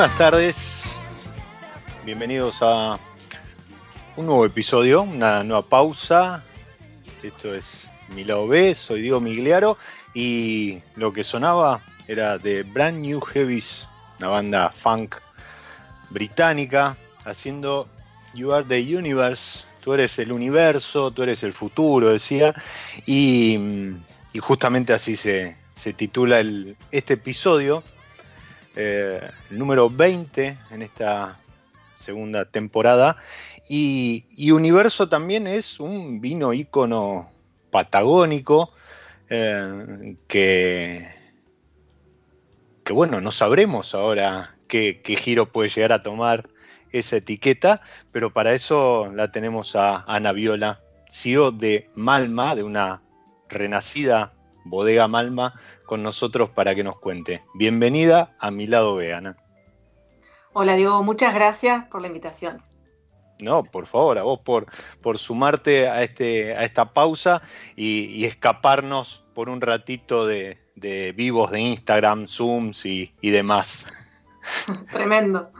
Buenas tardes, bienvenidos a un nuevo episodio, una nueva pausa. Esto es mi lado B, soy Diego Migliaro y lo que sonaba era de Brand New Heavies, una banda funk británica, haciendo You Are the Universe, tú eres el universo, tú eres el futuro, decía, y, justamente así se, se titula este episodio eh, número 20 en esta segunda temporada. Y, y Universo también es un vino ícono patagónico eh, que, que, bueno, no sabremos ahora qué, qué giro puede llegar a tomar esa etiqueta, pero para eso la tenemos a Ana Viola, CEO de Malma, de una renacida bodega Malma, con nosotros para que nos cuente. Bienvenida a mi lado B, Ana. Hola Diego, muchas gracias por la invitación. No, por favor, a vos por, por sumarte a, este, a esta pausa y, y escaparnos por un ratito de, de vivos de Instagram, Zooms y, y demás. Tremendo.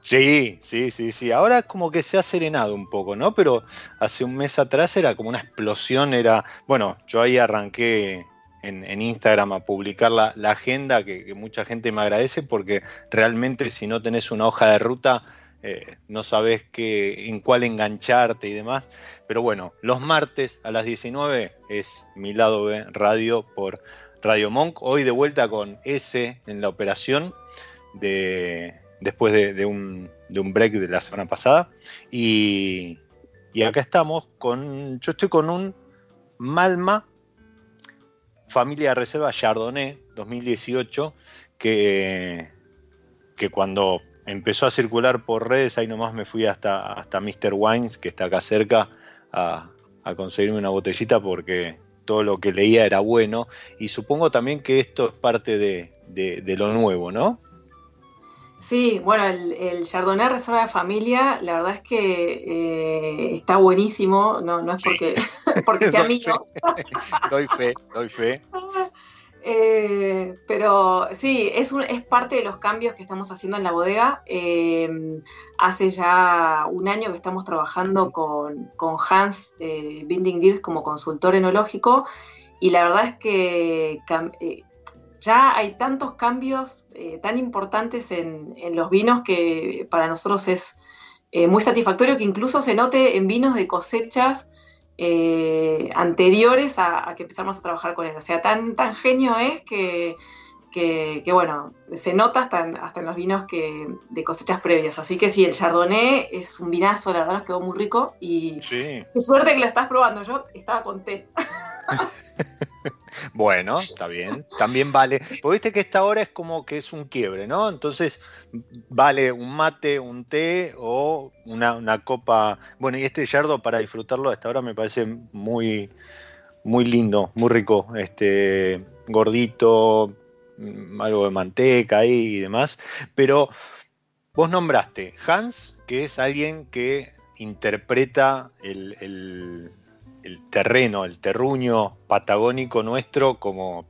Sí, sí, sí, sí. Ahora como que se ha serenado un poco, ¿no? Pero hace un mes atrás era como una explosión, era, bueno, yo ahí arranqué en, Instagram a publicar la, agenda, que, mucha gente me agradece, porque realmente si no tenés una hoja de ruta, eh, no sabes qué, en cuál engancharte y demás. Pero bueno, los martes a las 19 es mi lado B radio por Radio Monk. Hoy de vuelta con S en la operación, de, después de, un, break de la semana pasada. Y, y acá estamos con, yo estoy con un Malma Familia de Reserva Chardonnay 2018, que, que cuando empezó a circular por redes, ahí nomás me fui hasta, hasta Mr. Wines, que está acá cerca, a, conseguirme una botellita porque todo lo que leía era bueno. Y supongo también que esto es parte de, lo nuevo, ¿no? Sí, bueno, el, Chardonnay Reserva de Familia, la verdad es que eh, está buenísimo, no, no es porque, porque sea mío. doy fe, doy fe. Eh, pero sí, es, es parte de los cambios que estamos haciendo en la bodega. Eh, hace ya un año que estamos trabajando con, Hans Binding como consultor enológico y la verdad es que ya hay tantos cambios eh, tan importantes en, los vinos que para nosotros es eh, muy satisfactorio que incluso se note en vinos de cosechas eh, anteriores a, que empezamos a trabajar con él. O sea, tan, tan genio es que, bueno, se nota hasta en, hasta en los vinos que, de cosechas previas. Así que sí, el Chardonnay es un vinazo, la verdad nos quedó muy rico y qué suerte que lo estás probando. Yo estaba con té. Bueno, está bien, también vale. Porque viste que esta hora es como que es un quiebre, ¿no? Entonces vale un mate, un té o una, copa. Bueno, y este yardo para disfrutarlo a esta hora me parece muy, muy lindo, muy rico. Este gordito, mm, algo de manteca ahí y demás. Pero vos nombraste Hans, que es alguien que interpreta el terreno, el terruño patagónico nuestro como,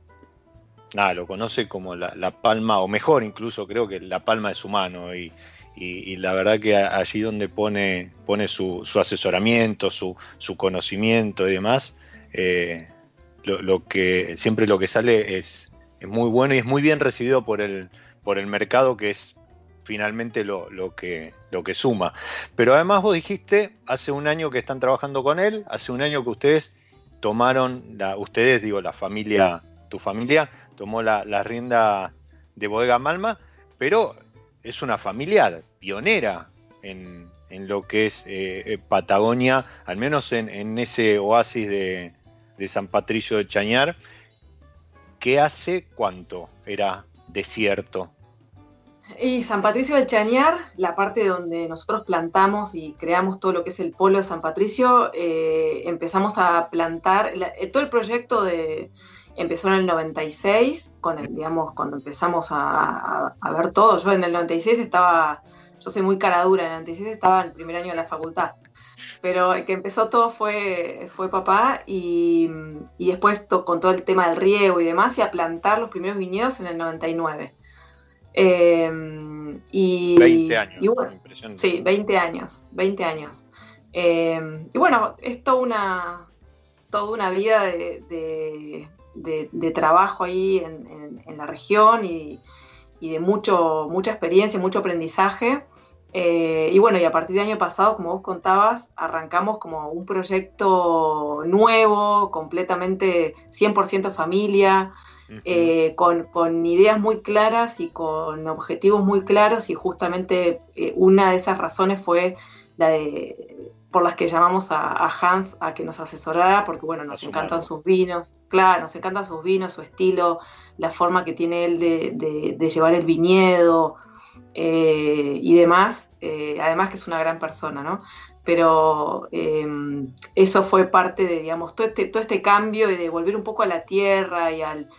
nada, lo conoce como la, palma, o mejor incluso creo que la palma de su mano. Y, la verdad que allí donde pone, pone su, asesoramiento, su, conocimiento y demás, eh, lo, que, siempre lo que sale es, es, muy bueno y es muy bien recibido por el, por el mercado que es finalmente lo, que, lo que suma. Pero además vos dijiste, hace un año que están trabajando con él, hace un año que ustedes tomaron, la, ustedes digo, la familia, tu familia, tomó la, rienda de Bodega Malma, pero es una familia pionera en, lo que es eh, eh, Patagonia, al menos en, ese oasis de, de San Patricio de Chañar, que hace cuánto era desierto y San Patricio del Chañar, la parte donde nosotros plantamos y creamos todo lo que es el polo de San Patricio, eh, empezamos a plantar, eh, todo el proyecto de, empezó en el 96, con el, digamos, cuando empezamos a, ver todo. Yo en el 96 estaba, yo soy muy cara dura, en el 96 estaba en el primer año de la facultad. Pero el que empezó todo fue, papá y, y después con todo el tema del riego y demás, y a plantar los primeros viñedos en el 99. Em, y, 20 años. sí, 20 años, 20 años. Em, y bueno, es toda una, toda una vida de, trabajo ahí en, la región y, de mucho, mucha experiencia, mucho aprendizaje. Eh, y bueno, y a partir del año pasado, como vos contabas, arrancamos como un proyecto nuevo, completamente 100% familia, eh, con, ideas muy claras y con objetivos muy claros y justamente eh, una de esas razones fue la de por las que llamamos a, Hans a que nos asesorara, porque bueno, nos encantan sus vinos, claro, nos encantan sus vinos, su estilo, la forma que tiene él de, llevar el viñedo eh, y demás, además que es una gran persona, ¿no? Pero eso fue parte de, digamos, todo este, todo este cambio y de volver un poco a la tierra y al,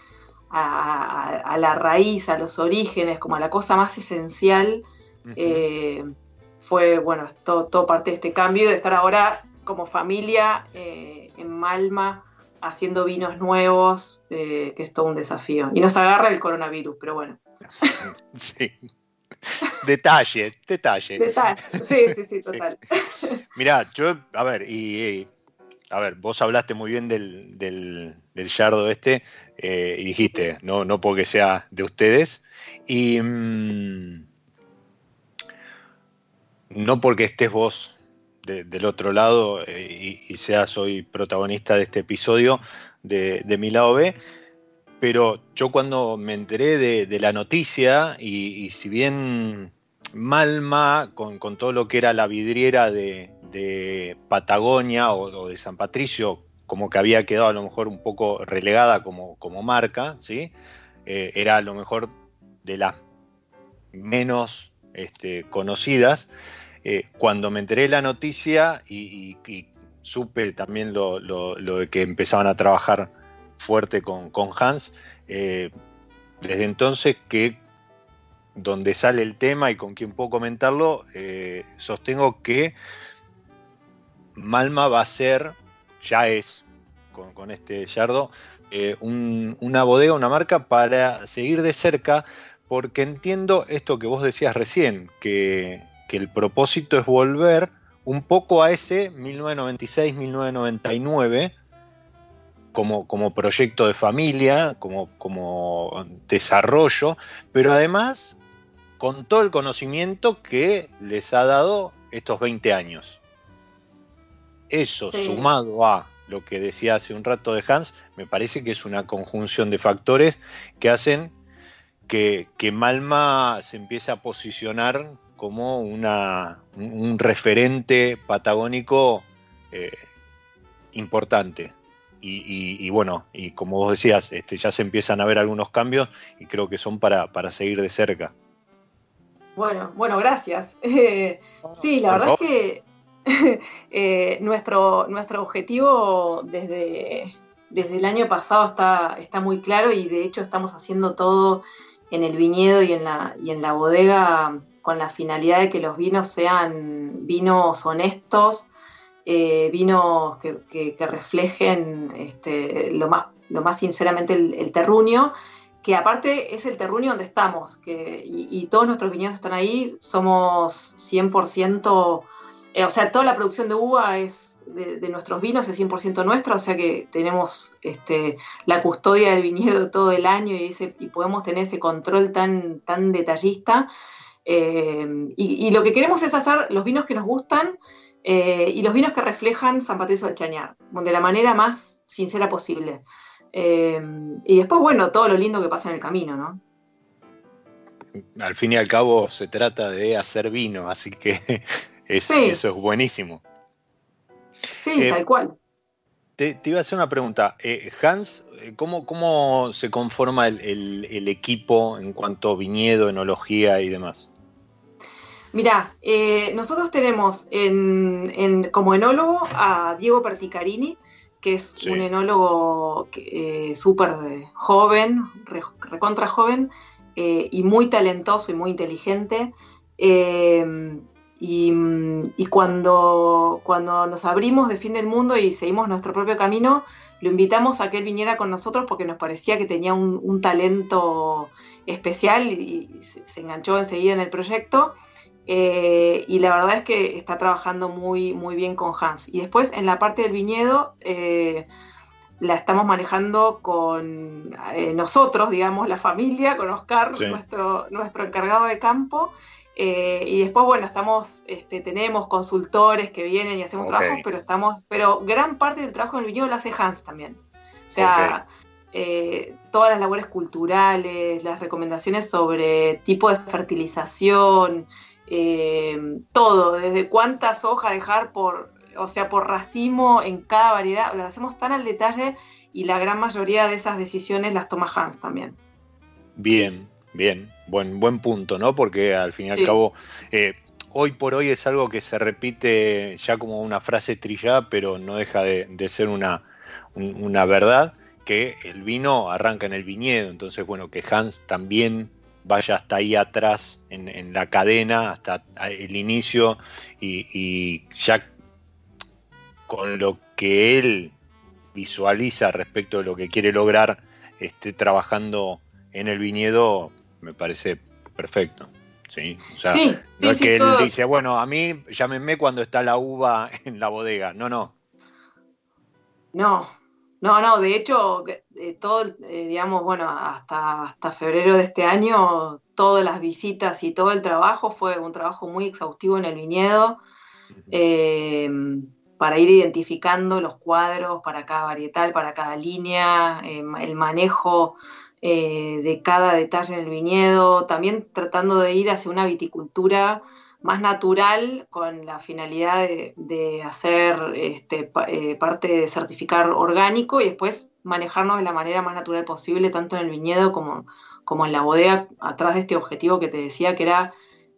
a, la raíz, a los orígenes, como a la cosa más esencial, eh, fue, bueno, todo, parte de este cambio, de estar ahora como familia eh, en Malma haciendo vinos nuevos, eh, que es todo un desafío. Y nos agarra el coronavirus, pero bueno. Sí. Detalle, detalle. Detalle, sí, sí, sí, total. Mirá, yo, a ver, y a ver, vos hablaste muy bien del, del, yardo este eh, y dijiste, no, no porque sea de ustedes, y mm, no porque estés vos del otro lado eh, y, seas hoy protagonista de este episodio de, mi lado B, pero yo cuando me enteré de, la noticia y, si bien Malma, con, todo lo que era la vidriera de, Patagonia o, de San Patricio, como que había quedado a lo mejor un poco relegada como, como marca, ¿sí? Eh, era a lo mejor de las menos este, conocidas. Eh, cuando me enteré de la noticia y, supe también lo, de que empezaban a trabajar fuerte con, Hans, eh, desde entonces que donde sale el tema y con quien puedo comentarlo, sostengo que Malma va a ser, ya es, con, este yardo, una bodega, una marca para seguir de cerca, porque entiendo esto que vos decías recién, que el propósito es volver un poco a ese 1996-1999 como, como, proyecto de familia, como, como desarrollo, pero además con todo el conocimiento que les ha dado estos 20 años. Eso sumado a lo que decía hace un rato de Hans, me parece que es una conjunción de factores que hacen que, que Malma se empiece a posicionar como una, un referente patagónico eh, importante. Y, bueno, y como vos decías, este, ya se empiezan a ver algunos cambios y creo que son para, seguir de cerca. Bueno, bueno, gracias. sí, la verdad es que eh, nuestro, nuestro objetivo desde, desde el año pasado está, está muy claro y de hecho estamos haciendo todo en el viñedo y en la, y en la bodega con la finalidad de que los vinos sean vinos honestos, eh, vinos que, reflejen este, lo, más, lo más sinceramente el, terruño, que aparte es el terruño donde estamos, que, y, todos nuestros viñedos están ahí, somos 100%, eh, o sea, toda la producción de uva es de, nuestros vinos es 100% nuestra, o sea que tenemos este, la custodia del viñedo todo el año y, podemos tener ese control tan, tan detallista. Eh, y, lo que queremos es hacer los vinos que nos gustan eh, y los vinos que reflejan San Patricio del Chañar, de la manera más sincera posible. Eh, y después, bueno, todo lo lindo que pasa en el camino, ¿no? Al fin y al cabo se trata de hacer vino, así que eso es buenísimo. Sí, tal cual. Te, iba a hacer una pregunta. Hans, ¿cómo, ¿cómo, se conforma el, equipo en cuanto a viñedo, enología y demás? Mira, eh, nosotros tenemos como enólogo a Diego Perticarini, que es un enólogo eh, súper joven, recontra joven, eh, y muy talentoso y muy inteligente. Y, cuando, cuando nos abrimos de fin del mundo y seguimos nuestro propio camino, lo invitamos a que él viniera con nosotros porque nos parecía que tenía un, talento especial y, se enganchó enseguida en el proyecto. Eh, y la verdad es que está trabajando muy, muy bien con Hans. Y después en la parte del viñedo eh, la estamos manejando con eh, nosotros, digamos, la familia, con Oscar, nuestro, nuestro encargado de campo. Y después, bueno, estamos, este, tenemos consultores que vienen y hacemos trabajos, pero estamos, pero gran parte del trabajo en el viñedo lo hace Hans también. O sea, todas las labores culturales, las recomendaciones sobre tipo de fertilización, eh, todo, desde cuántas hojas dejar por, o sea, por racimo en cada variedad, lo hacemos tan al detalle y la gran mayoría de esas decisiones las toma Hans también. Bien, bien, buen, buen punto, ¿no? Porque al fin y al cabo, eh, hoy por hoy es algo que se repite ya como una frase trillada, pero no deja de, ser una, una verdad, que el vino arranca en el viñedo, entonces bueno, que Hans también vaya hasta ahí atrás en, la cadena, hasta el inicio, y, ya con lo que él visualiza respecto de lo que quiere lograr, esté trabajando en el viñedo, me parece perfecto. ¿sí? O sea, no es que él dice, bueno, a mí llámenme cuando está la uva en la bodega. No, no. No, no, no, de hecho, eh, todo, eh, digamos, bueno, hasta, hasta febrero de este año, todas las visitas y todo el trabajo fue un trabajo muy exhaustivo en el viñedo eh, para ir identificando los cuadros para cada varietal, para cada línea, el manejo de cada detalle en el viñedo, también tratando de ir hacia una viticultura más natural con la finalidad de, hacer este, eh, parte de certificar orgánico y después manejarnos de la manera más natural posible, tanto en el viñedo como, como en la bodega, atrás de este objetivo que te decía, que era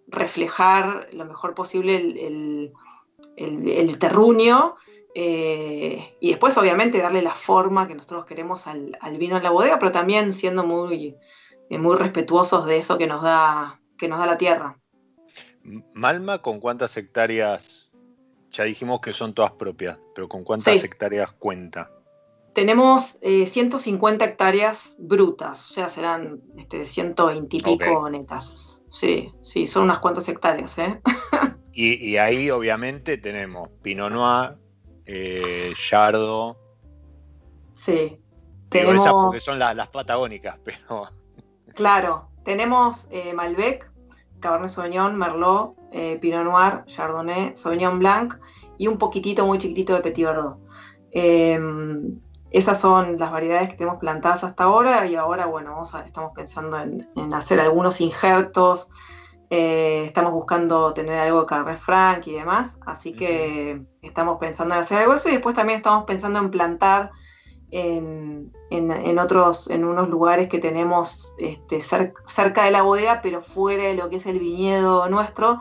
reflejar lo mejor posible el, el, terruño eh, y después obviamente darle la forma que nosotros queremos al, vino en la bodega, pero también siendo muy, eh, muy respetuosos de eso que nos da, que nos da la tierra. Malma, ¿con cuántas hectáreas? Ya dijimos que son todas propias, pero ¿con cuántas hectáreas cuenta? Tenemos 150 eh, hectáreas brutas, o sea, serán este, 120 y pico netas. Sí, sí, son unas cuantas hectáreas. ¿eh? y, ahí obviamente tenemos Pinot Noir, eh, Yardo. Sí. Tenemos... Esas porque son las patagónicas, pero... Claro, tenemos eh, Malbec, Cabernet Sauvignon, Merlot, eh, Pinot Noir, Chardonnay, Sauvignon Blanc y un poquitito muy chiquitito de Petit Verdot. Em, esas son las variedades que tenemos plantadas hasta ahora y ahora, bueno, estamos pensando en, hacer algunos injertos, eh, estamos buscando tener algo de Cabernet Franc y demás, así que estamos pensando en hacer algo eso y después también estamos pensando en plantar en, otros, en unos lugares que tenemos este, cerca de la bodega, pero fuera de lo que es el viñedo nuestro,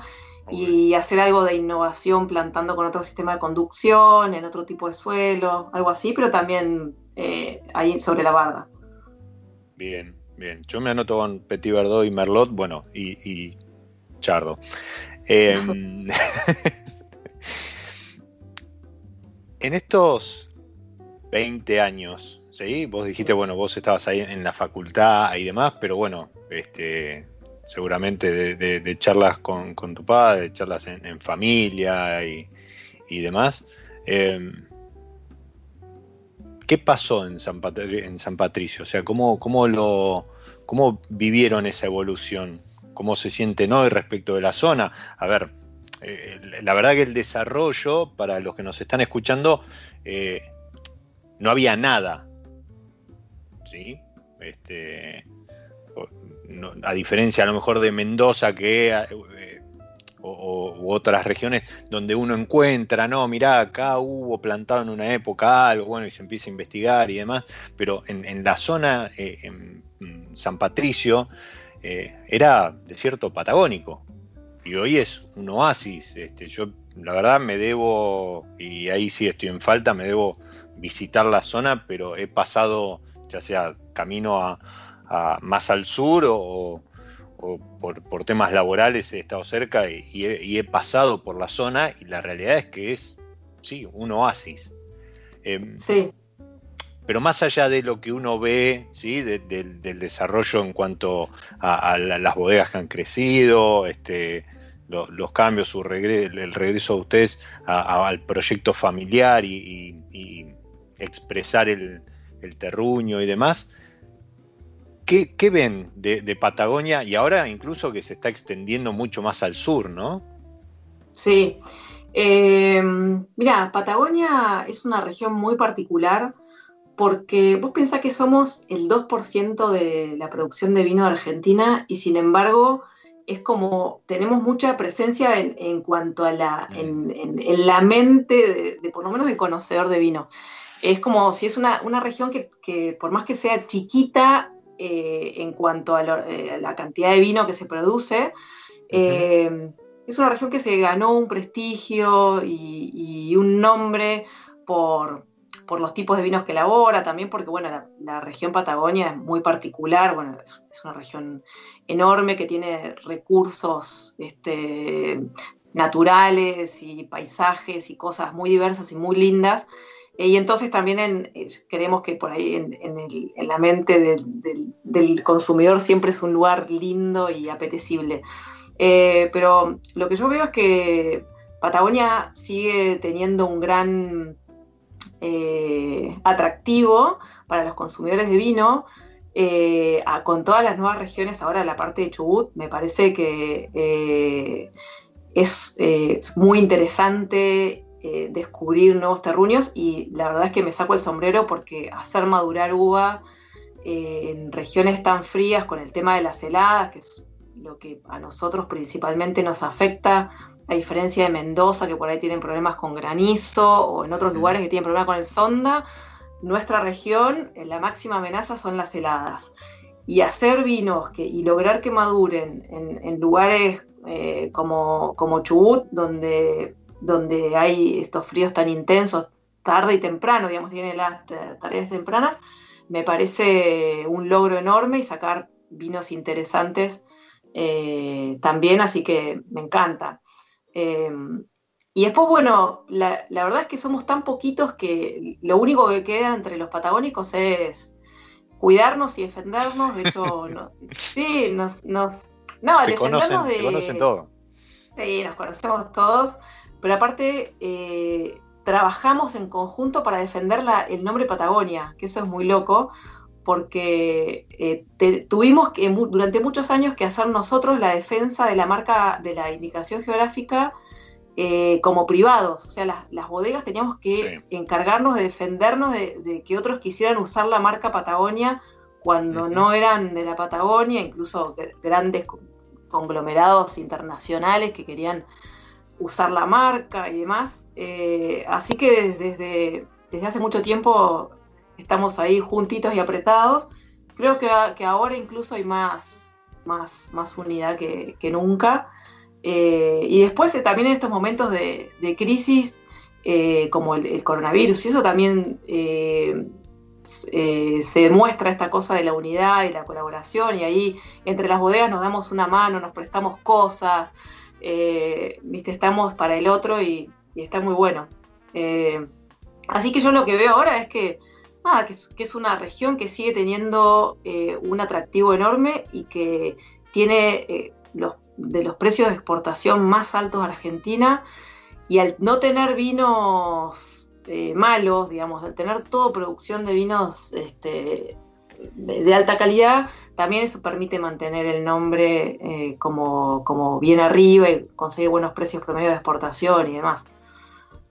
y hacer algo de innovación plantando con otro sistema de conducción, en otro tipo de suelo, algo así, pero también eh, ahí sobre la barda. Bien, bien. Yo me anoto con Petit Verdot y Merlot, bueno, y, Chardo. Em, en estos 20 años, ¿sí? Vos dijiste, bueno, vos estabas ahí en la facultad y demás, pero bueno, este, seguramente de, charlas con, tu padre, de charlas en, familia y, demás. Em, ¿Qué pasó en San, en San, Patricio? O sea, ¿cómo, cómo, lo, ¿cómo vivieron esa evolución? ¿Cómo se sienten hoy respecto de la zona? A ver, eh, la verdad que el desarrollo, para los que nos están escuchando, eh, no había nada. ¿Sí? Este, a diferencia a lo mejor de Mendoza que eh, o, u otras regiones donde uno encuentra, no, mirá, acá hubo plantado en una época algo, bueno, y se empieza a investigar y demás, pero en, la zona, en San Patricio, eh, era desierto patagónico, y hoy es un oasis. Este, yo, la verdad, me debo, y ahí sí estoy en falta, me debo visitar la zona, pero he pasado ya sea camino a, más al sur o, por, temas laborales he estado cerca y, he, pasado por la zona y la realidad es que es, sí, un oasis. Em, sí. Pero más allá de lo que uno ve, ¿sí? del desarrollo en cuanto a, las bodegas que han crecido, este, los cambios, su el regreso de ustedes al proyecto familiar y, expresar el, terruño y demás. ¿Qué, ven de, Patagonia y ahora incluso que se está extendiendo mucho más al sur, no? Sí. Eh, mira, Patagonia es una región muy particular porque vos pensás que somos el 2% de la producción de vino de Argentina y sin embargo es como tenemos mucha presencia en, cuanto a la, en, la mente de, por lo menos de conocedor de vino. Es como si es una, región que, por más que sea chiquita eh, en cuanto eh, a, la cantidad de vino que se produce, eh, es una región que se ganó un prestigio y, un nombre por, los tipos de vinos que elabora, también porque bueno, la, región Patagonia es muy particular, bueno, es, una región enorme que tiene recursos este, naturales y paisajes y cosas muy diversas y muy lindas. Eh, y entonces también creemos que por ahí en, la mente del, consumidor siempre es un lugar lindo y apetecible. Eh, pero lo que yo veo es que Patagonia sigue teniendo un gran, eh, atractivo para los consumidores de vino. Eh, con todas las nuevas regiones ahora la parte de Chubut, me parece que eh, es, muy interesante descubrir nuevos terruños y la verdad es que me saco el sombrero porque hacer madurar uva en regiones tan frías con el tema de las heladas, que es lo que a nosotros principalmente nos afecta, a diferencia de Mendoza, que por ahí tienen problemas con granizo, o en otros lugares que tienen problemas con el sonda, nuestra región, eh, la máxima amenaza son las heladas. Y hacer vinos que, y lograr que maduren en, lugares eh, como, como, Chubut, donde, donde hay estos fríos tan intensos, tarde y temprano, digamos, tienen las tareas tempranas, me parece un logro enorme y sacar vinos interesantes eh, también, así que me encanta. Em, y después, bueno, la, verdad es que somos tan poquitos que lo único que queda entre los patagónicos es cuidarnos y defendernos. De hecho, sí, nos, nos no, se conocen, se conocen todos. Sí, nos conocemos todos, pero aparte eh, trabajamos en conjunto para defender el nombre Patagonia, que eso es muy loco, porque eh, tuvimos que, durante muchos años que hacer nosotros la defensa de la marca, de la indicación geográfica eh, como privados. O sea, las, bodegas teníamos que encargarnos de defendernos de, que otros quisieran usar la marca Patagonia cuando no eran de la Patagonia, incluso grandes conglomerados internacionales que querían usar la marca y demás. Eh, así que desde, desde hace mucho tiempo estamos ahí juntitos y apretados. Creo que, ahora incluso hay más, más, más unidad que, nunca. Eh, y después eh, también en estos momentos de, crisis, eh, como el, coronavirus, y eso también se demuestra esta cosa de la unidad y la colaboración, y ahí entre las bodegas nos damos una mano, nos prestamos cosas, ¿viste? estamos para el otro y, y está muy bueno. así que yo lo que veo ahora es que que es, una región que sigue teniendo eh, un atractivo enorme y que tiene eh, de los precios de exportación más altos de Argentina. Y al no tener vinos eh, malos, digamos, al tener toda producción de vinos este, de alta calidad, también eso permite mantener el nombre como, como bien arriba y conseguir buenos precios promedio de exportación y demás.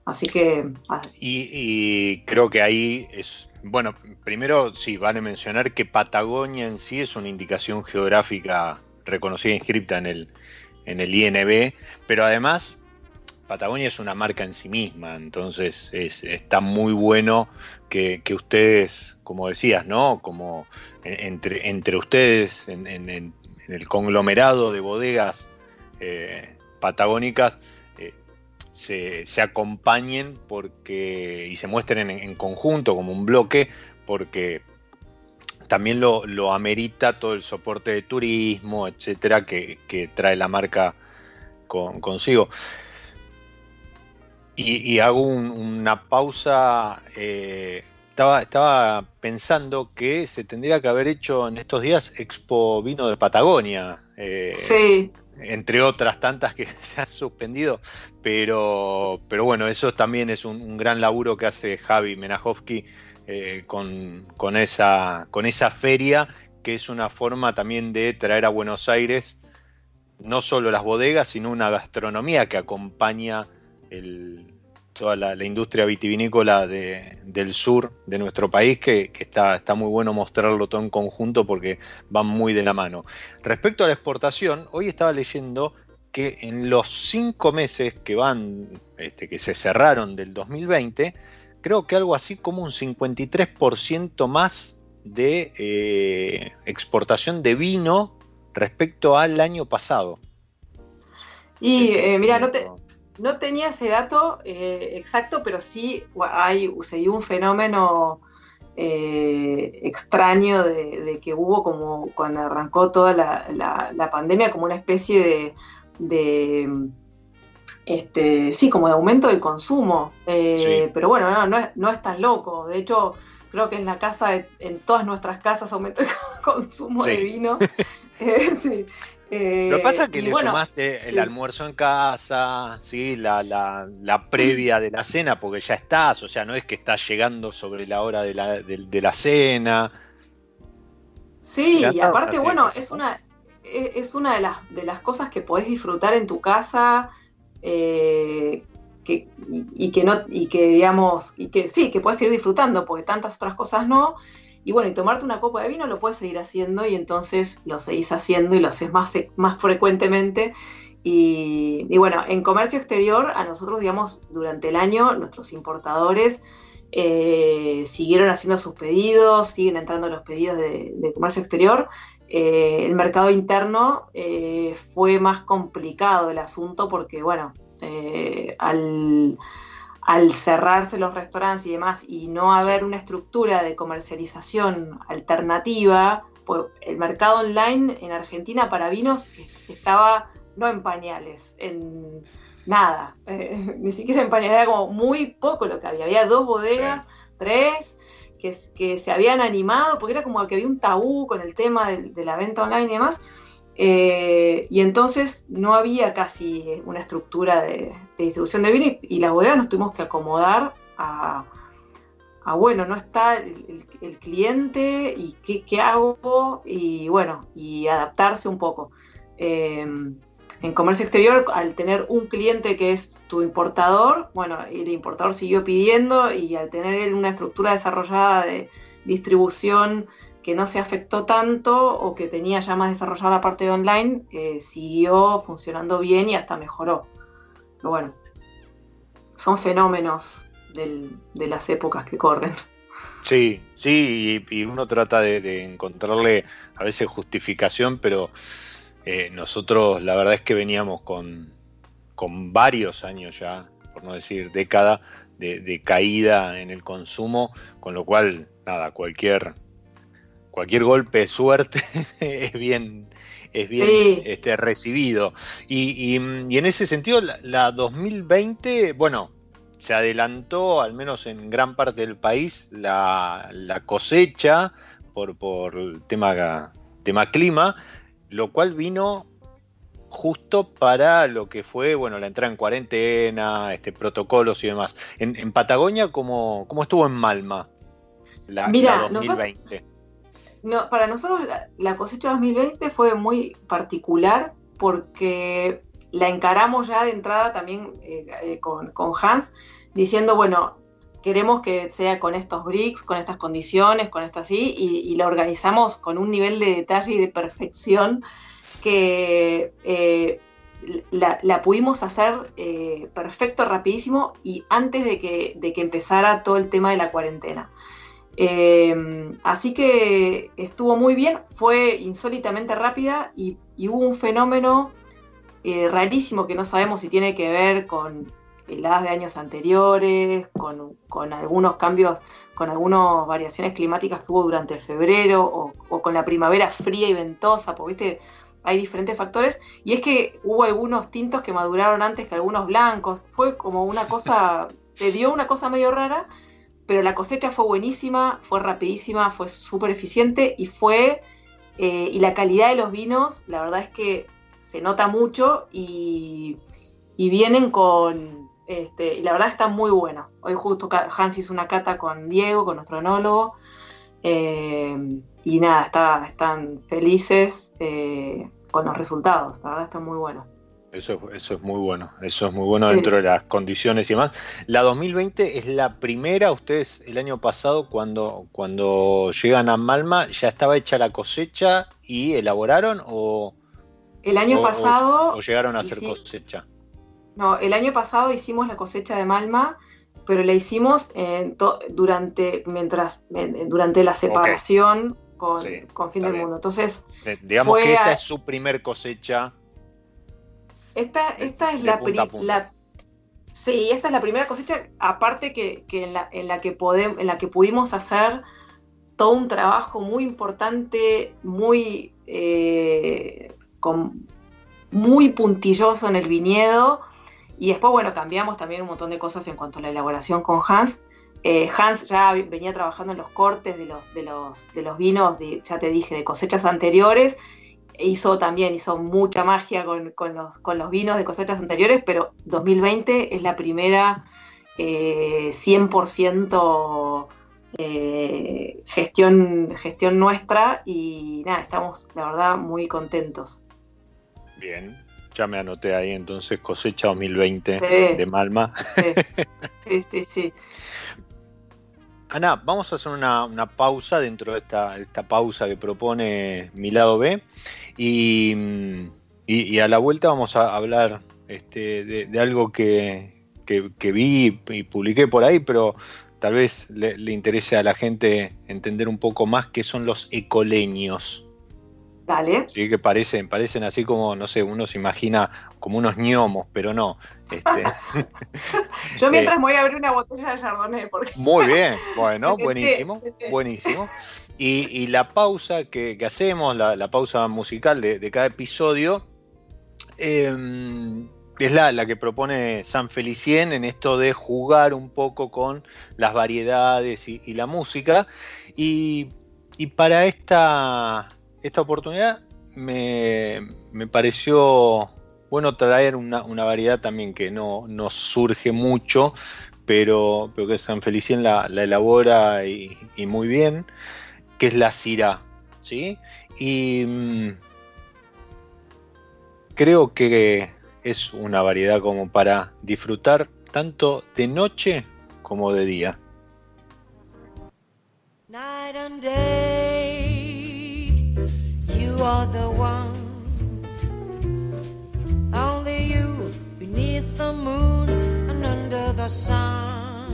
Así que... y creo que ahí es bueno, primero sí, vale mencionar que Patagonia en sí es una indicación geográfica reconocida e inscripta en el, en el INB, pero además Patagonia es una marca en sí misma, entonces está muy bueno que, ustedes, como decías, ¿no? Como entre, entre ustedes, en, el conglomerado de bodegas eh, patagónicas, se, acompañen porque, y se muestren en, conjunto como un bloque, porque también lo, amerita todo el soporte de turismo, etcétera, que, trae la marca consigo. Y, hago una pausa. Eh, estaba, estaba, pensando que se tendría que haber hecho en estos días Expo Vino de Patagonia. Eh, sí entre otras tantas que se han suspendido, pero, pero bueno, eso también es un, gran laburo que hace Javi Menajovsky eh, con, esa, con esa feria, que es una forma también de traer a Buenos Aires no solo las bodegas, sino una gastronomía que acompaña toda la, industria vitivinícola del sur de nuestro país, que, está, está, muy bueno mostrarlo todo en conjunto porque van muy de la mano. Respecto a la exportación, hoy estaba leyendo que en los cinco meses que van, este, que se cerraron del 2020, creo que algo así como un 53% más de eh, exportación de vino respecto al año pasado. Y eh, mira, no te, no tenía ese dato eh, exacto, pero sí hay, se dio un fenómeno eh, extraño de, que hubo como cuando arrancó toda la, pandemia como una especie de, este, sí, como de aumento del consumo. Eh, pero bueno, no, no, es, tan loco. De hecho, creo que en la casa, en todas nuestras casas aumentó el consumo de vino. sí. Lo que pasa es que le bueno, sumaste el almuerzo en casa, ¿sí? la, la- la previa de la cena, porque ya estás, o sea, no es que estás llegando sobre la hora de la, de- de la cena. Sí, y aparte, bueno, es. una, es una de las, de las cosas que podés disfrutar en tu casa eh, que, y, que no, y que digamos, y que sí, que puedes ir disfrutando, porque tantas otras cosas no. Y bueno, y tomarte una copa de vino lo puedes seguir haciendo y entonces lo seguís haciendo y lo haces más, se- más frecuentemente. Y, bueno, en comercio exterior, a nosotros, digamos, durante el año, nuestros importadores eh, siguieron haciendo sus pedidos, siguen entrando los pedidos de comercio exterior. Eh, el mercado interno eh, fue más complicado el asunto porque, bueno, eh, al, al cerrarse los restaurantes y demás y no haber una estructura de comercialización alternativa, pues el mercado online en Argentina para vinos estaba no en pañales, en nada, ni siquiera en pañales, era como muy poco lo que había. Había dos bodegas, tres, que, se habían animado, porque era como que había un tabú con el tema de, la venta online y demás. Eh, y entonces no había casi una estructura de, distribución de vino y, y, las bodegas nos tuvimos que acomodar a, bueno, no está el, cliente y qué, qué, hago y bueno, y adaptarse un poco. Eh, en comercio exterior, al tener un cliente que es tu importador, bueno, el importador siguió pidiendo y al tener una estructura desarrollada de distribución que no se afectó tanto o que tenía ya más desarrollada la parte de online, eh, siguió funcionando bien y hasta mejoró. Pero bueno, son fenómenos de las épocas que corren. Sí, sí, y, y uno trata de, de, encontrarle a veces justificación, pero eh, nosotros la verdad es que veníamos con, con varios años ya, por no decir década, de, de, caída en el consumo, con lo cual, nada, cualquier, cualquier golpe de suerte es bien, es bien sí. este, recibido. Y, y, y, en ese sentido, la, la 2020, bueno, se adelantó, al menos en gran parte del país, la, la cosecha por, por el tema, tema clima, lo cual vino justo para lo que fue, bueno, la entrada en cuarentena, este, protocolos y demás. En, en Patagonia, ¿cómo, ¿cómo, estuvo en Malma la, Mira, la 2020? Nosotros, no, para nosotros la, la, cosecha 2020 fue muy particular porque la encaramos ya de entrada también eh, eh, con, con Hans, diciendo, bueno, queremos que sea con estos bricks, con estas condiciones, con esto así, y, y la organizamos con un nivel de detalle y de perfección que eh, la, pudimos hacer eh, perfecto, rapidísimo, y antes de que, de que, empezara todo el tema de la cuarentena. Eh, así que estuvo muy bien, fue insólitamente rápida y, y hubo un fenómeno eh, rarísimo que no sabemos si tiene que ver con heladas de años anteriores, con, con, algunos cambios, con algunas variaciones climáticas que hubo durante febrero o, o, con la primavera fría y ventosa, porque viste, hay diferentes factores, y es que hubo algunos tintos que maduraron antes que algunos blancos, fue como una cosa, se dio una cosa medio rara, pero la cosecha fue buenísima, fue rapidísima, fue súper eficiente y fue, eh, y la calidad de los vinos, la verdad es que se nota mucho y, y vienen con, este, y la verdad están muy buenos. Hoy justo Hans hizo una cata con Diego, con nuestro enólogo, eh, y nada, está, están felices eh, con los resultados, la verdad están muy buenos. Eso, eso es muy bueno, eso es muy bueno sí. dentro de las condiciones y demás. La 2020 es la primera, ustedes el año pasado cuando, cuando llegan a Malma, ¿ya estaba hecha la cosecha y elaboraron o...? El año o, pasado... O, o, llegaron a hacer sí. cosecha? No, el año pasado hicimos la cosecha de Malma, pero la hicimos eh, durante, mientras, durante la separación okay. con, sí, con, Fin del bien. Mundo. Entonces, digamos que esta a... es su primer cosecha. Esta, esta es la, punta la, Sí, esta es la primera cosecha, aparte que, que en, la, en, la que podemos, en la que pudimos hacer todo un trabajo muy importante, muy, eh, con, muy puntilloso en el viñedo. Y después, bueno, cambiamos también un montón de cosas en cuanto a la elaboración con Hans. Eh, Hans ya venía trabajando en los cortes de los, de los, de los vinos, ya te dije, de cosechas anteriores hizo también, hizo mucha magia con, los, vinos de cosechas anteriores, pero 2020 es la primera 100% eh, gestión, gestión nuestra y nada, estamos la verdad muy contentos. Bien, ya me anoté ahí entonces cosecha 2020 de Malma. Sí, sí, sí. Ana, vamos a hacer una, pausa dentro de esta, pausa que propone mi lado B y, a la vuelta vamos a hablar este, de, algo que, vi y publiqué por ahí, pero tal vez le, interese a la gente entender un poco más qué son los ecoleños. Dale. Sí, que parecen, parecen así como, no sé, uno se imagina como unos gnomos, pero no. Este. Yo mientras eh, voy a abrir una botella de Chardonnay. Porque... Muy bien, bueno, buenísimo, buenísimo. Y, la pausa que, hacemos, la, pausa musical de, cada episodio, em, es la, la, que propone San Felicien en esto de jugar un poco con las variedades y, la música. Y, para esta, esta oportunidad me, pareció bueno traer una, variedad también que no, surge mucho, pero, pero que San Felicien la, elabora y, muy bien, que es la Syrah. ¿sí? Y mm, creo que es una variedad como para disfrutar tanto de noche como de día. You are the one. Only you beneath the moon and under the sun.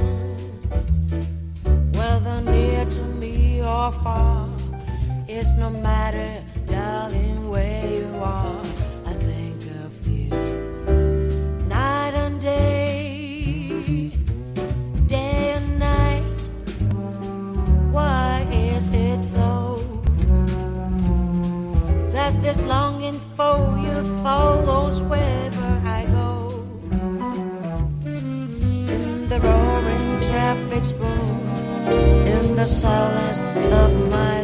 Whether near to me or far, it's no matter, darling, where you are. Follows wherever I go. In the roaring traffic's boom, in the silence of my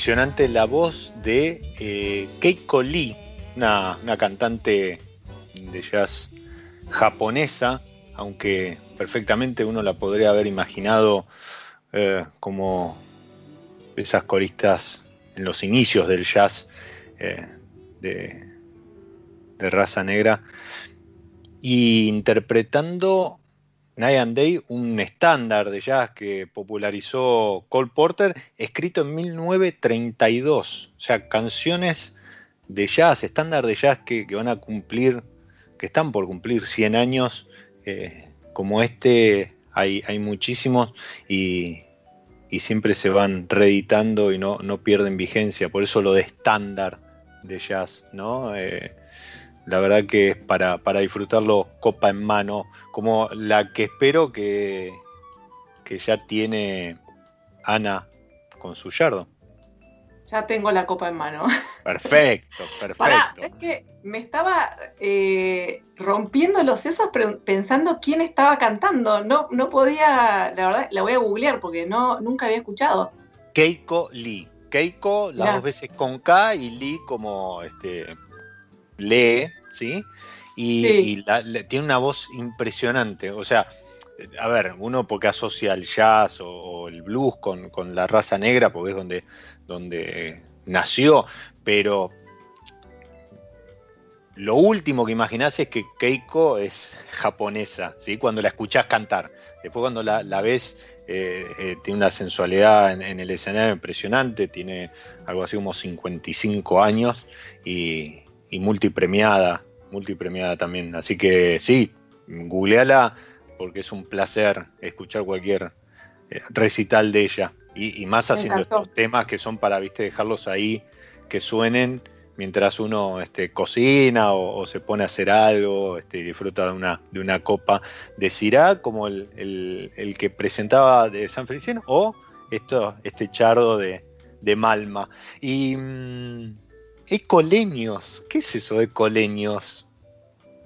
impresionante la voz de eh, Keiko Lee, una, cantante de jazz japonesa, aunque perfectamente uno la podría haber imaginado eh, como esas coristas en los inicios del jazz eh, de, de raza negra, y interpretando Night and Day, un estándar de jazz que popularizó Cole Porter, escrito en 1932. O sea, canciones de jazz, estándar de jazz que, que van a cumplir, que están por cumplir 100 años, eh, como este, hay, hay muchísimos y, y, siempre se van reeditando y no, no, pierden vigencia. Por eso lo de estándar de jazz, ¿no? Eh, la verdad que es para, para, disfrutarlo copa en mano, como la que espero que, que ya tiene Ana con su yardo. Ya tengo la copa en mano. Perfecto, perfecto. Pará, es que me estaba eh, rompiendo los sesos pensando quién estaba cantando. No, no podía, la verdad, la voy a googlear porque no, nunca había escuchado. Keiko Lee. Keiko, las dos veces con K y Lee como este lee, ¿sí? Y, sí. y la, la, tiene una voz impresionante. O sea, a ver, uno porque asocia el jazz o, o el blues con, con, la raza negra, porque es donde, donde nació, pero lo último que imaginás es que Keiko es japonesa, ¿sí? cuando la escuchás cantar. Después cuando la, la ves, eh, eh, tiene una sensualidad en, en, el escenario impresionante, tiene algo así como 55 años y, y multipremiada, multipremiada también. Así que sí, googleala porque es un placer escuchar cualquier eh, recital de ella. Y, y más haciendo estos temas que son para, viste, dejarlos ahí, que suenen mientras uno este, cocina o, o, se pone a hacer algo, este, disfruta de una, de una copa de Syrah, como el, el, el, que presentaba de San Feliciano, o esto, este chardo de, de Malma. Y mmm, ecoleños, ¿qué es eso, ecoleños?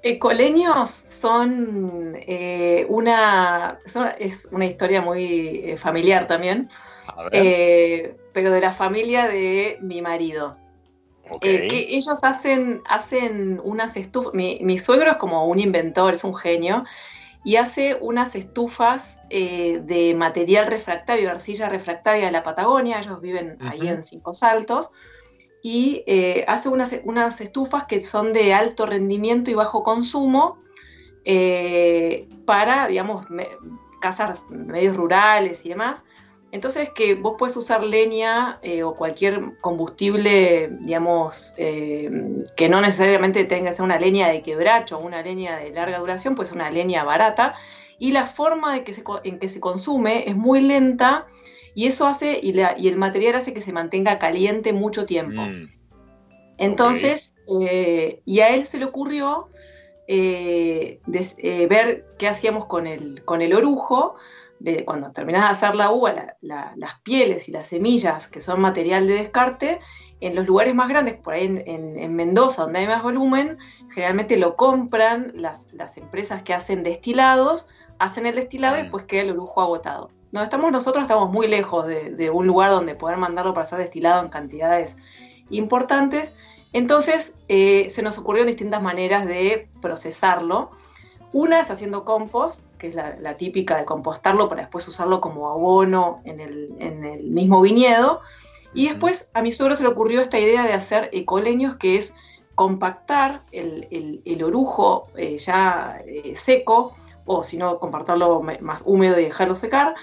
Ecoleños son, eh, una, son, es una historia muy eh, familiar también, eh, pero de la familia de mi marido. Okay. que ellos hacen, hacen unas estufas, mi, mi, suegro es como un inventor, es un genio, y hace unas estufas de material refractario, arcilla refractaria de la Patagonia, ellos viven uh -huh. ahí en Cinco Saltos, y eh, hace unas, unas, estufas que son de alto rendimiento y bajo consumo eh, para, digamos, casas medios rurales y demás. Entonces, que vos puedes usar leña eh, o cualquier combustible, digamos, que no necesariamente tenga que ser una leña de quebracho o una leña de larga duración, pues una leña barata. Y la forma de que en que se consume es muy lenta y eso hace, y, la, y, el material hace que se mantenga caliente mucho tiempo. Mm. Entonces, okay. eh, y a él se le ocurrió eh, des, eh, ver qué hacíamos con el, con el orujo, de, cuando terminás de hacer la uva, la, la, las pieles y las semillas, que son material de descarte, en los lugares más grandes, por ahí en, en, en Mendoza, donde hay más volumen, generalmente lo compran las, las empresas que hacen destilados, hacen el destilado mm. y después queda el orujo agotado donde estamos nosotros estamos muy lejos de, de, un lugar donde poder mandarlo para ser destilado en cantidades importantes. Entonces eh, se nos ocurrieron distintas maneras de procesarlo. Una es haciendo compost, que es la, la típica de compostarlo para después usarlo como abono en el, en el, mismo viñedo. Y después a mi suegro se le ocurrió esta idea de hacer ecoleños, que es compactar el, el, el orujo eh, ya eh, seco, o si no, compartirlo más húmedo y dejarlo secar,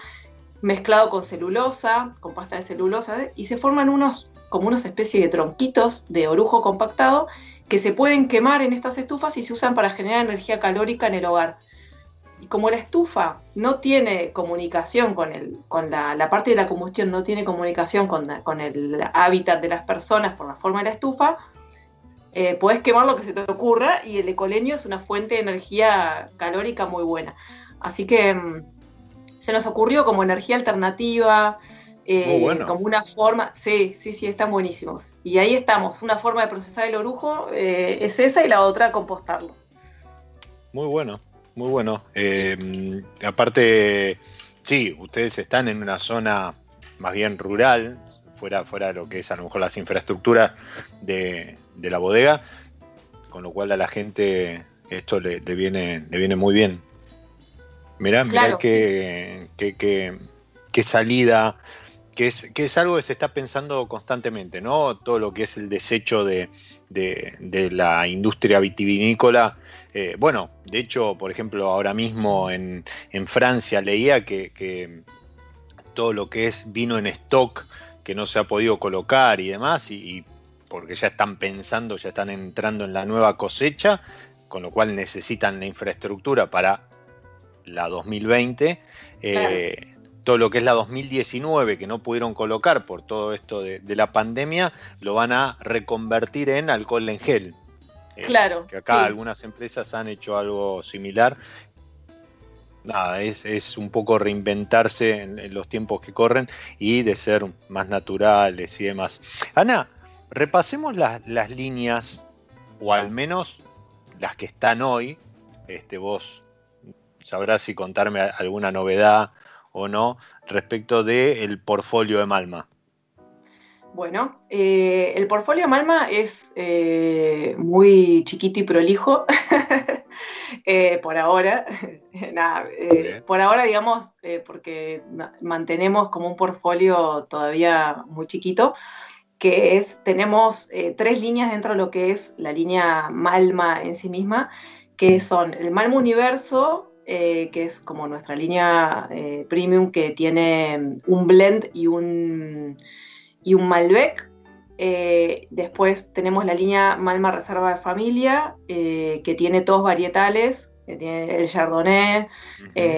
mezclado con celulosa, con pasta de celulosa, y se forman unos como unas especies de tronquitos de orujo compactado que se pueden quemar en estas estufas y se usan para generar energía calórica en el hogar. Y como la estufa no tiene comunicación con, el, con la, parte de la combustión, no tiene comunicación con, con, el hábitat de las personas por la forma de la estufa, eh, podés quemar lo que se te ocurra y el ecoleño es una fuente de energía calórica muy buena. Así que mmm, se nos ocurrió como energía alternativa, eh, bueno. como una forma, sí, sí, sí, están buenísimos. Y ahí estamos, una forma de procesar el orujo eh, es esa y la otra compostarlo. Muy bueno, muy bueno. Eh, aparte, sí, ustedes están en una zona más bien rural, fuera, fuera de lo que es a lo mejor las infraestructuras de, de la bodega, con lo cual a la gente esto le, le, viene, le viene muy bien. Mirá, mirá claro, qué, qué, qué, qué, salida que es, que es algo que se está pensando constantemente, ¿no? Todo lo que es el desecho de, la industria vitivinícola. Eh, bueno, de hecho, por ejemplo, ahora mismo en, Francia leía que, todo lo que es vino en stock que no se ha podido colocar y demás, y, porque ya están pensando, ya están entrando en la nueva cosecha, con lo cual necesitan la infraestructura para la 2020 todo lo que es la 2019 que no pudieron colocar por todo esto de, la pandemia, lo van a reconvertir en alcohol en gel. Eh, claro. Que acá algunas empresas han hecho algo similar. Nada, es, un poco reinventarse en, los tiempos que corren y de ser más naturales y demás. Ana, repasemos las, líneas, o al menos las que están hoy. Este, vos sabrás si contarme alguna novedad o no respecto del portfolio de Malma? Bueno, eh, el portfolio de Malma es eh, muy chiquito y prolijo eh, por ahora. por ahora, digamos, porque mantenemos como un portfolio todavía muy chiquito, que es, tenemos tres líneas dentro de lo que es la línea Malma en sí misma, que son el Malma Universo, eh, que es como nuestra línea eh, premium que tiene un blend y un, y un Malbec. Eh, después tenemos la línea Malma Reserva de Familia, que tiene todos varietales, que tiene el Chardonnay,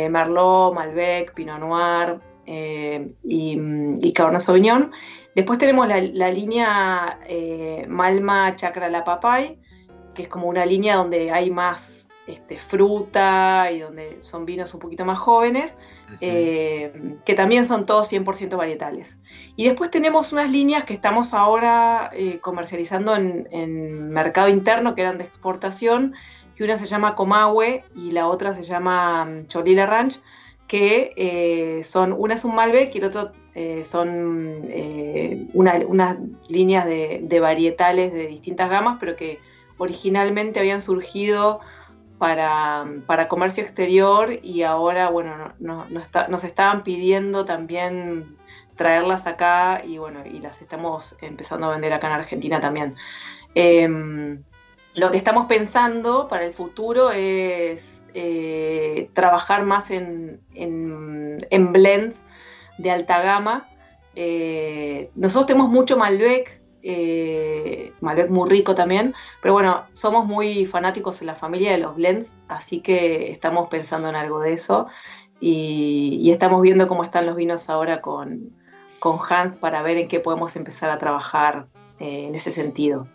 Merlot, Malbec, Pinot Noir y, y, Cabernet Sauvignon. Después tenemos la, la línea Malma Chacra La Papay, que es como una línea donde hay más este, fruta y donde son vinos un poquito más jóvenes, eh, que también son todos 100% varietales. Y después tenemos unas líneas que estamos ahora eh, comercializando en, mercado interno, que eran de exportación, que una se llama Comahue y la otra se llama mm, Cholila Ranch, que eh, son, una es un Malbec y el otro son unas líneas de, de varietales de distintas gamas, pero que originalmente habían surgido para, comercio exterior y ahora, bueno, nos estaban pidiendo también traerlas acá y bueno, y las estamos empezando a vender acá en Argentina también. Em, lo que estamos pensando para el futuro es eh, trabajar más en, blends de alta gama. Eh, nosotros tenemos mucho Malbec, eh, Malbec muy rico también, pero bueno, somos muy fanáticos en la familia de los blends, así que estamos pensando en algo de eso y, estamos viendo cómo están los vinos ahora con, Hans para ver en qué podemos empezar a trabajar eh, en ese sentido.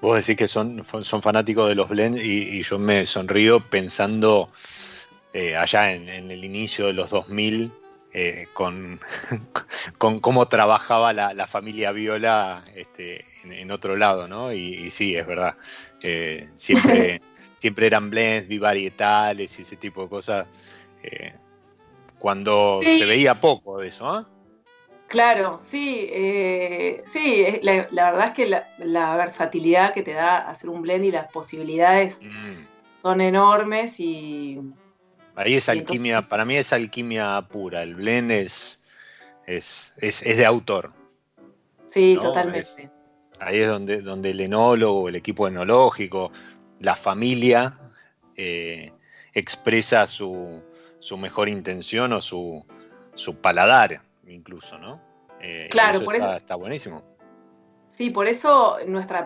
Vos decís que son, son fanáticos de los blends y, yo me sonrío pensando eh, allá en, en, el inicio de los 2000 eh, con, con, cómo trabajaba la, familia Viola este, en, otro lado, ¿no? Y, sí, es verdad. Eh, siempre, siempre eran blends, bivarietales y ese tipo de cosas. Eh, cuando se veía poco de eso, ¿ah? Claro, sí, sí, la, verdad es que la, versatilidad que te da hacer un blend y las posibilidades mm. son enormes y, Ahí es alquimia, para mí es alquimia pura. El blend es, es, de autor. Sí, totalmente. ahí es donde, donde el enólogo, el equipo enológico, la familia eh, expresa su, mejor intención o su, paladar, incluso, ¿no? Eh, claro, por eso. Está buenísimo. Sí, por eso nuestra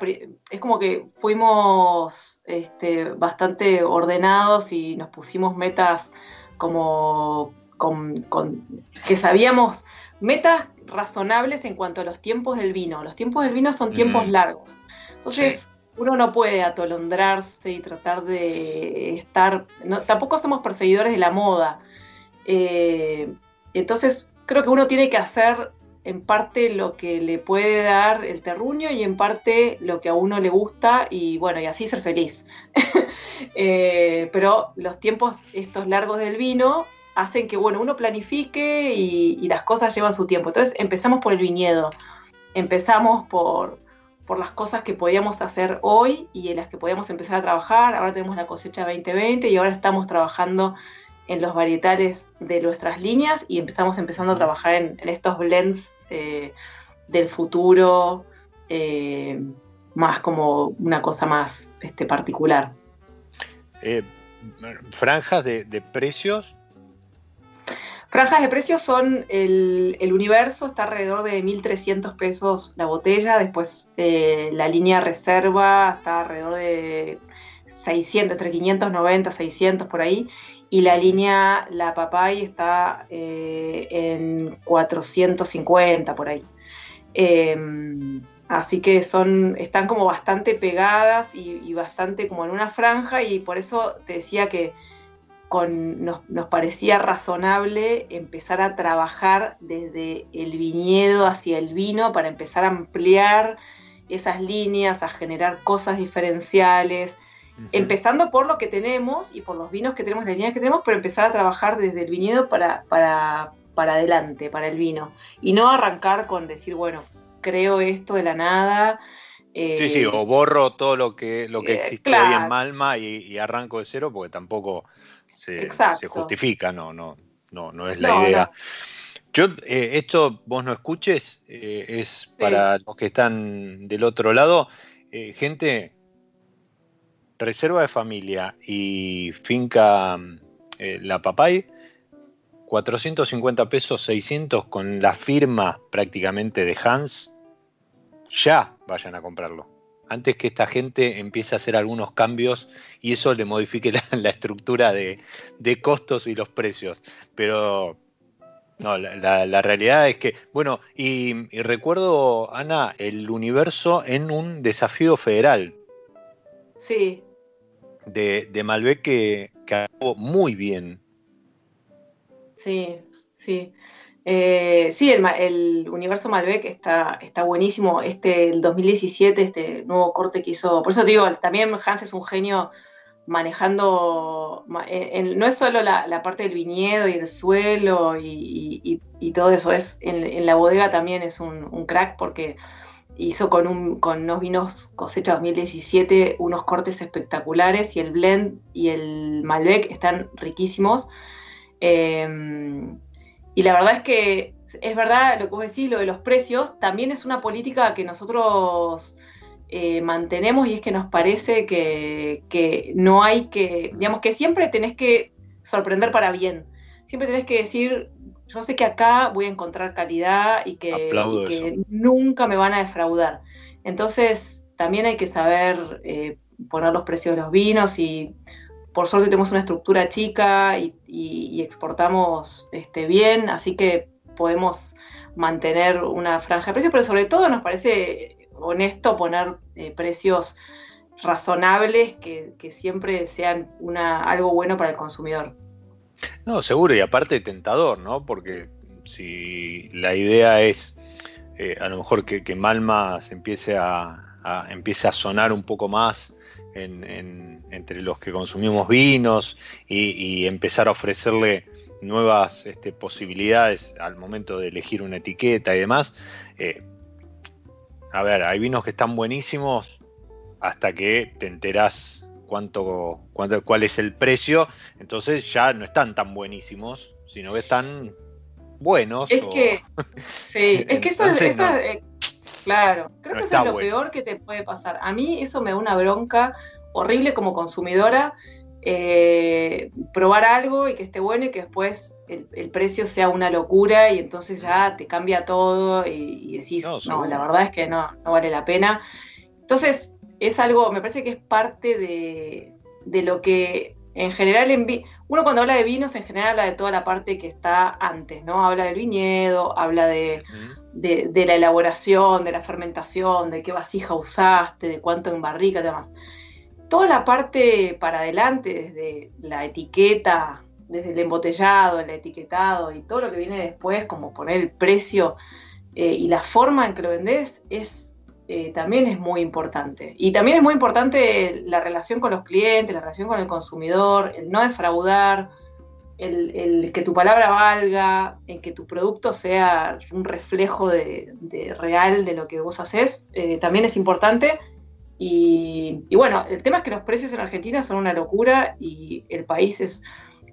es como que fuimos este, bastante ordenados y nos pusimos metas como con, que sabíamos, metas razonables en cuanto a los tiempos del vino. Los tiempos del vino son tiempos largos. Entonces, uno no puede atolondrarse y tratar de estar, tampoco somos perseguidores de la moda. Eh, entonces, creo que uno tiene que hacer en parte lo que le puede dar el terruño y en parte lo que a uno le gusta y bueno, y así ser feliz. Eh, pero los tiempos estos largos del vino hacen que bueno, uno planifique y, las cosas llevan su tiempo. Entonces empezamos por el viñedo, empezamos por, por las cosas que podíamos hacer hoy y en las que podíamos empezar a trabajar. Ahora tenemos la cosecha 2020 y ahora estamos trabajando en los varietales de nuestras líneas y empezamos empezando a trabajar en, estos blends eh, del futuro, eh, más como una cosa más este, particular. Eh, ¿Franjas de, precios? Franjas de precios son el, universo, está alrededor de 1.300 pesos la botella, después la línea reserva está alrededor de 600, entre 590, 600 por ahí, y la línea La Papay está eh, en 450 por ahí. Em, así que son, están como bastante pegadas y, bastante como en una franja y por eso te decía que con, nos, nos, parecía razonable empezar a trabajar desde el viñedo hacia el vino para empezar a ampliar esas líneas, a generar cosas diferenciales Empezando por lo que tenemos y por los vinos que tenemos, la línea que tenemos, pero empezar a trabajar desde el viñedo para, para, para adelante, para el vino. Y no arrancar con decir, bueno, creo esto de la nada. sí, sí, o borro todo lo que, lo que eh, existe hoy en Malma y, arranco de cero porque tampoco se, justifica, no, no, no, no es la idea. Yo, eh, esto vos no escuches, eh, es para los que están del otro lado, gente reserva de familia y finca eh, La Papay, 450 pesos, 600 con la firma prácticamente de Hans, ya vayan a comprarlo. Antes que esta gente empiece a hacer algunos cambios y eso le modifique la, estructura de, costos y los precios. Pero no, la, realidad es que, bueno, y, recuerdo, Ana, el universo en un desafío federal. Sí, de, Malbec que, que muy bien. Sí, sí. Eh, sí, el, universo Malbec está, está buenísimo. Este, el 2017, este nuevo corte que hizo. Por eso digo, también Hans es un genio manejando. no es solo la, parte del viñedo y el suelo y, todo eso, es en, la bodega también es un crack porque hizo con, un, con unos vinos cosecha 2017 unos cortes espectaculares y el blend y el Malbec están riquísimos. Em, y la verdad es que es verdad lo que vos decís, lo de los precios, también es una política que nosotros eh, mantenemos y es que nos parece que, que no hay que, digamos que siempre tenés que sorprender para bien. Siempre tenés que decir, yo sé que acá voy a encontrar calidad y que, nunca me van a defraudar. Entonces, también hay que saber eh, poner los precios de los vinos y por suerte tenemos una estructura chica y, exportamos este, bien, así que podemos mantener una franja de precios, pero sobre todo nos parece honesto poner eh, precios razonables que, que, siempre sean una, algo bueno para el consumidor. No, seguro, y aparte tentador, ¿no? Porque si la idea es eh, a lo mejor que, Malma se empiece a, empiece a sonar un poco más entre los que consumimos vinos y, empezar a ofrecerle nuevas este, posibilidades al momento de elegir una etiqueta y demás. Eh, a ver, hay vinos que están buenísimos hasta que te enterás cuánto, cuánto, cuál es el precio, entonces ya no están tan buenísimos, sino que están buenos. Es que, sí, es que eso, es, eh, claro, creo que eso es lo peor que te puede pasar. A mí eso me da una bronca horrible como consumidora. Eh, probar algo y que esté bueno y que después el, precio sea una locura y entonces ya te cambia todo y, decís, no, la verdad es que no, no vale la pena. Entonces, es algo, me parece que es parte de, lo que en general, en uno cuando habla de vinos, en general habla de toda la parte que está antes, ¿no? Habla del viñedo, habla de, la elaboración, de la fermentación, de qué vasija usaste, de cuánto en barrica y demás. Toda la parte para adelante, desde la etiqueta, desde el embotellado, el etiquetado y todo lo que viene después, como poner el precio eh, y la forma en que lo vendés, es eh, también es muy importante. Y también es muy importante la relación con los clientes, la relación con el consumidor, el no defraudar, el, que tu palabra valga, el que tu producto sea un reflejo de, real de lo que vos haces, eh, también es importante. Y, y, bueno, el tema es que los precios en Argentina son una locura y el país es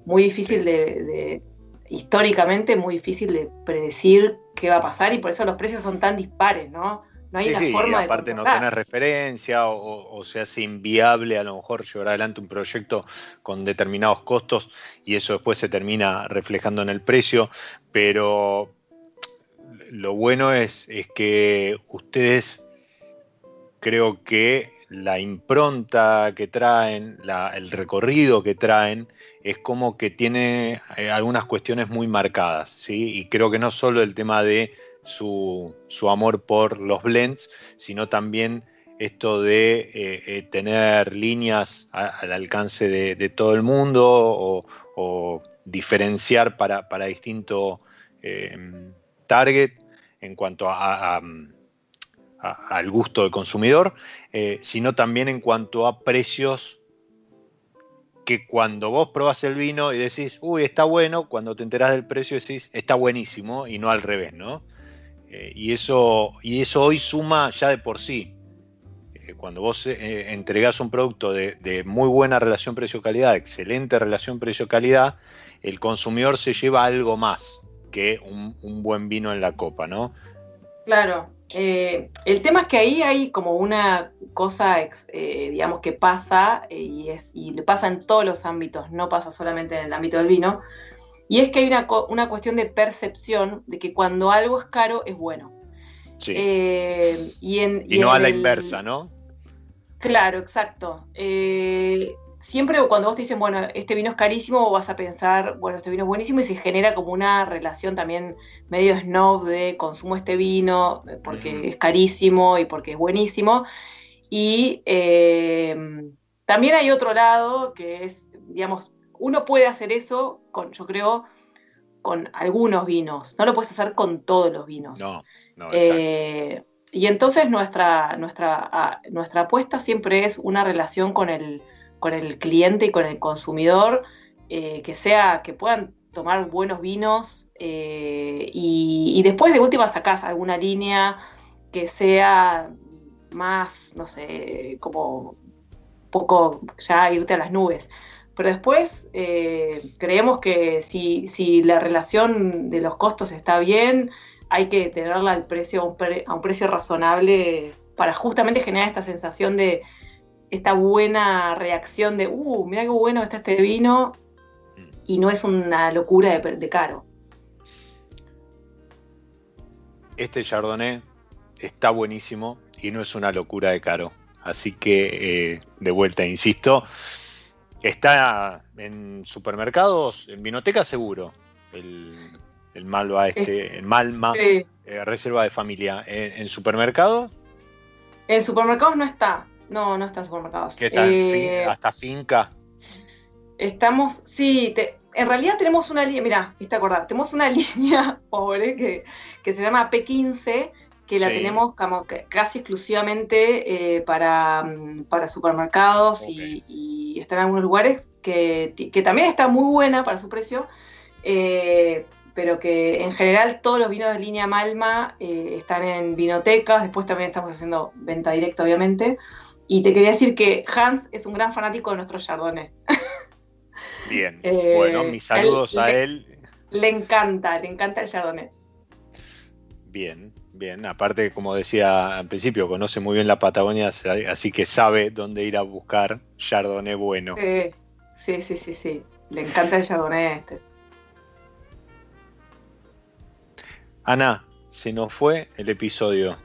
muy difícil de, históricamente, muy difícil de predecir qué va a pasar y por eso los precios son tan dispares, ¿no? No hay sí, forma y aparte no tener referencia o, o, se hace inviable a lo mejor llevar adelante un proyecto con determinados costos y eso después se termina reflejando en el precio, pero lo bueno es, es que ustedes creo que la impronta que traen, la, el recorrido que traen, es como que tiene eh, algunas cuestiones muy marcadas, ¿sí? Y creo que no solo el tema de su, amor por los blends, sino también esto de eh, eh, tener líneas al alcance de, todo el mundo o, diferenciar para, distinto eh, target en cuanto al gusto del consumidor, sino también en cuanto a precios que cuando vos probás el vino y decís, uy, está bueno, cuando te enterás del precio decís, está buenísimo, y no al revés, ¿no? Eh, y, eso, y eso hoy suma ya de por sí. Eh, cuando vos eh, entregás un producto de, muy buena relación precio-calidad, excelente relación precio-calidad, el consumidor se lleva algo más que un, buen vino en la copa, ¿no? Claro. el tema es que ahí hay como una cosa, digamos, que pasa y, es, y pasa en todos los ámbitos, no pasa solamente en el ámbito del vino, y es que hay una, una cuestión de percepción de que cuando algo es caro es bueno. Sí. Eh, y, no a la inversa, ¿no? Claro, exacto. Eh, siempre cuando vos te dicen, bueno, este vino es carísimo, vas a pensar, bueno, este vino es buenísimo y se genera como una relación también medio snob de consumo este vino eh, porque es carísimo y porque es buenísimo. Y también hay otro lado que es, digamos, uno puede hacer eso con, yo creo, con algunos vinos. No lo puedes hacer con todos los vinos. No, no. Eh, y entonces nuestra, nuestra, nuestra apuesta siempre es una relación con el, con el cliente y con el consumidor, eh, que sea, que puedan tomar buenos vinos eh, y, y, después de última sacás alguna línea que sea más, no sé, como poco ya irte a las nubes. Pero después eh, creemos que si, la relación de los costos está bien, hay que tenerla al precio, a un, precio razonable para justamente generar esta sensación de esta buena reacción de, uh, mira qué bueno está este vino, y no es una locura de, caro. Este Chardonnay está buenísimo y no es una locura de caro. Así que, eh, de vuelta, insisto, Está en supermercados, en vinoteca seguro. El, el Malva este, el Malma, eh, reserva de familia. ¿En, supermercados? En supermercados no está. No, no está en supermercados. ¿Qué tal? Eh, ¿Hasta finca? Estamos, sí, en realidad tenemos una línea, mira, viste acordar, tenemos una línea pobre que, que se llama P15, que la tenemos como casi exclusivamente eh, para, mm, para, supermercados y, y, está en algunos lugares, que, también está muy buena para su precio, eh, pero que en general todos los vinos de línea Malma eh, están en vinotecas, después también estamos haciendo venta directa, obviamente. Y te quería decir que Hans es un gran fanático de nuestro Chardonnay. Bien, bueno, mis saludos a él. Le encanta, le encanta el Chardonnay. Bien, Bien, aparte, como decía al principio, conoce muy bien la Patagonia, así que sabe dónde ir a buscar Chardonnay bueno. Sí, sí, sí, sí. Le encanta el Chardonnay este. Ana, se nos fue el episodio.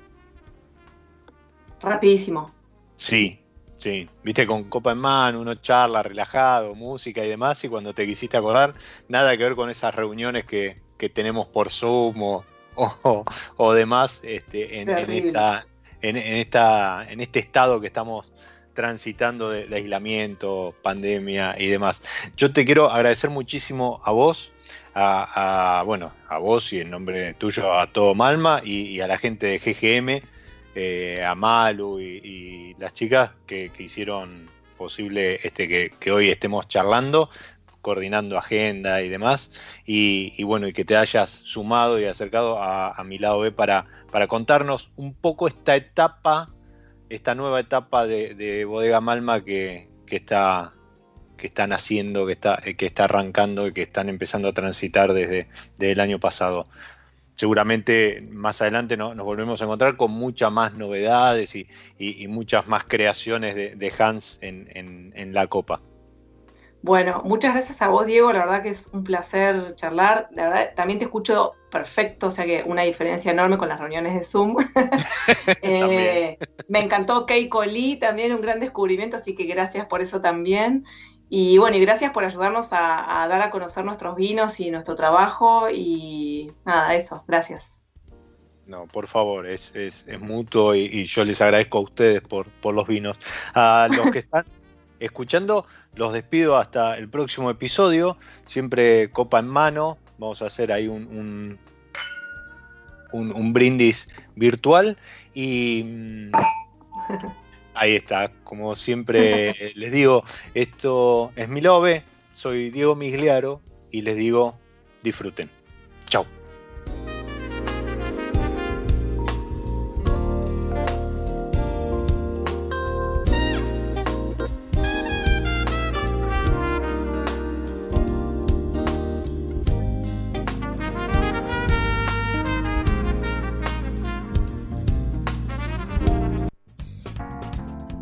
Rapidísimo. Sí, sí. Viste, con copa en mano, uno charla, relajado, música y demás, y cuando te quisiste acordar, nada que ver con esas reuniones que, que tenemos por Zoom o o, demás este, en, esta, en, esta, en este estado que estamos transitando de, aislamiento, pandemia y demás. Yo te quiero agradecer muchísimo a vos, a, bueno, a vos y en nombre tuyo a todo Malma y, a la gente de GGM, eh, a Malu y, las chicas que, hicieron posible este que, que, hoy estemos charlando coordinando agenda y demás, y, bueno, y que te hayas sumado y acercado a, mi lado B para, para contarnos un poco esta etapa, esta nueva etapa de, Bodega Malma que, está que están haciendo, que está, que está arrancando y que están empezando a transitar desde, el año pasado. Seguramente más adelante nos volvemos a encontrar con muchas más novedades y, muchas más creaciones de, Hans en la Copa. Bueno, muchas gracias a vos, Diego. La verdad que es un placer charlar. La verdad, también te escucho perfecto, o sea que una diferencia enorme con las reuniones de Zoom. Eh, me encantó Keiko Lee, también un gran descubrimiento, así que gracias por eso también. Y bueno, y gracias por ayudarnos a, dar a conocer nuestros vinos y nuestro trabajo. Y nada, eso, gracias. No, por favor, es, mutuo y, yo les agradezco a ustedes por, por los vinos. A los que están escuchando. Los despido hasta el próximo episodio. Siempre copa en mano. Vamos a hacer ahí un, un, brindis virtual. Y mm, ahí está. Como siempre les digo, esto es mi lobe. Soy Diego Migliaro y les digo, disfruten. Chao.